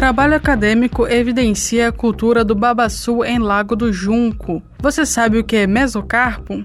Trabalho acadêmico evidencia a cultura do babaçu em Lago do Junco. Você sabe o que é mesocarpo?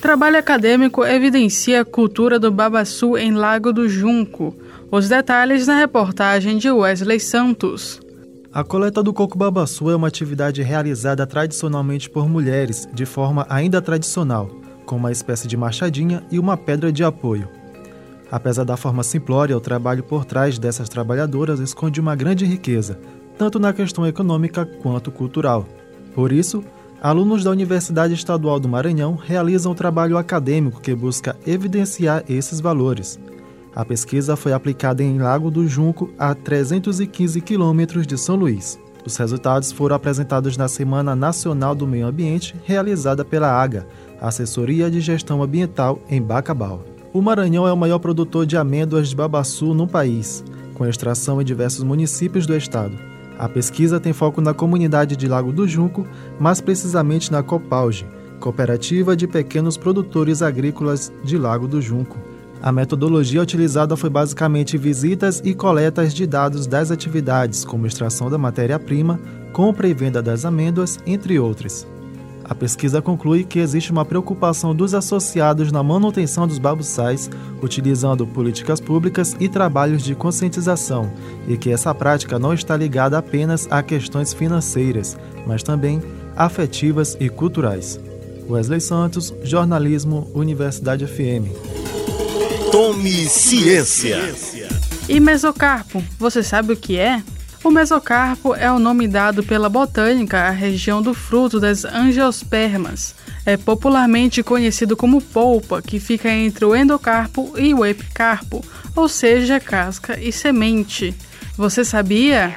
Trabalho acadêmico evidencia a cultura do babaçu em Lago do Junco. Os detalhes na reportagem de Wesley Santos. A coleta do coco babaçu é uma atividade realizada tradicionalmente por mulheres, de forma ainda tradicional, com uma espécie de machadinha e uma pedra de apoio. Apesar da forma simplória, o trabalho por trás dessas trabalhadoras esconde uma grande riqueza, tanto na questão econômica quanto cultural. Por isso, Alunos da Universidade Estadual do Maranhão realizam um trabalho acadêmico que busca evidenciar esses valores. A pesquisa foi aplicada em Lago do Junco, a 315 quilômetros de São Luís. Os resultados foram apresentados na Semana Nacional do Meio Ambiente, realizada pela AGA, Assessoria de Gestão Ambiental, em Bacabal. O Maranhão é o maior produtor de amêndoas de babaçu no país, com extração em diversos municípios do estado. A pesquisa tem foco na comunidade de Lago do Junco, mais precisamente na Copalge, Cooperativa de Pequenos Produtores Agrícolas de Lago do Junco. A metodologia utilizada foi basicamente visitas e coletas de dados das atividades, como extração da matéria-prima, compra e venda das amêndoas, entre outras. A pesquisa conclui que existe uma preocupação dos associados na manutenção dos babuçais, utilizando políticas públicas e trabalhos de conscientização, e que essa prática não está ligada apenas a questões financeiras, mas também afetivas e culturais. Wesley Santos, Jornalismo, Universidade FM. Tome ciência. E mesocarpo, você sabe o que é? O mesocarpo é o nome dado pela botânica à região do fruto das angiospermas. É popularmente conhecido como polpa, que fica entre o endocarpo e o epicarpo, ou seja, casca e semente. Você sabia?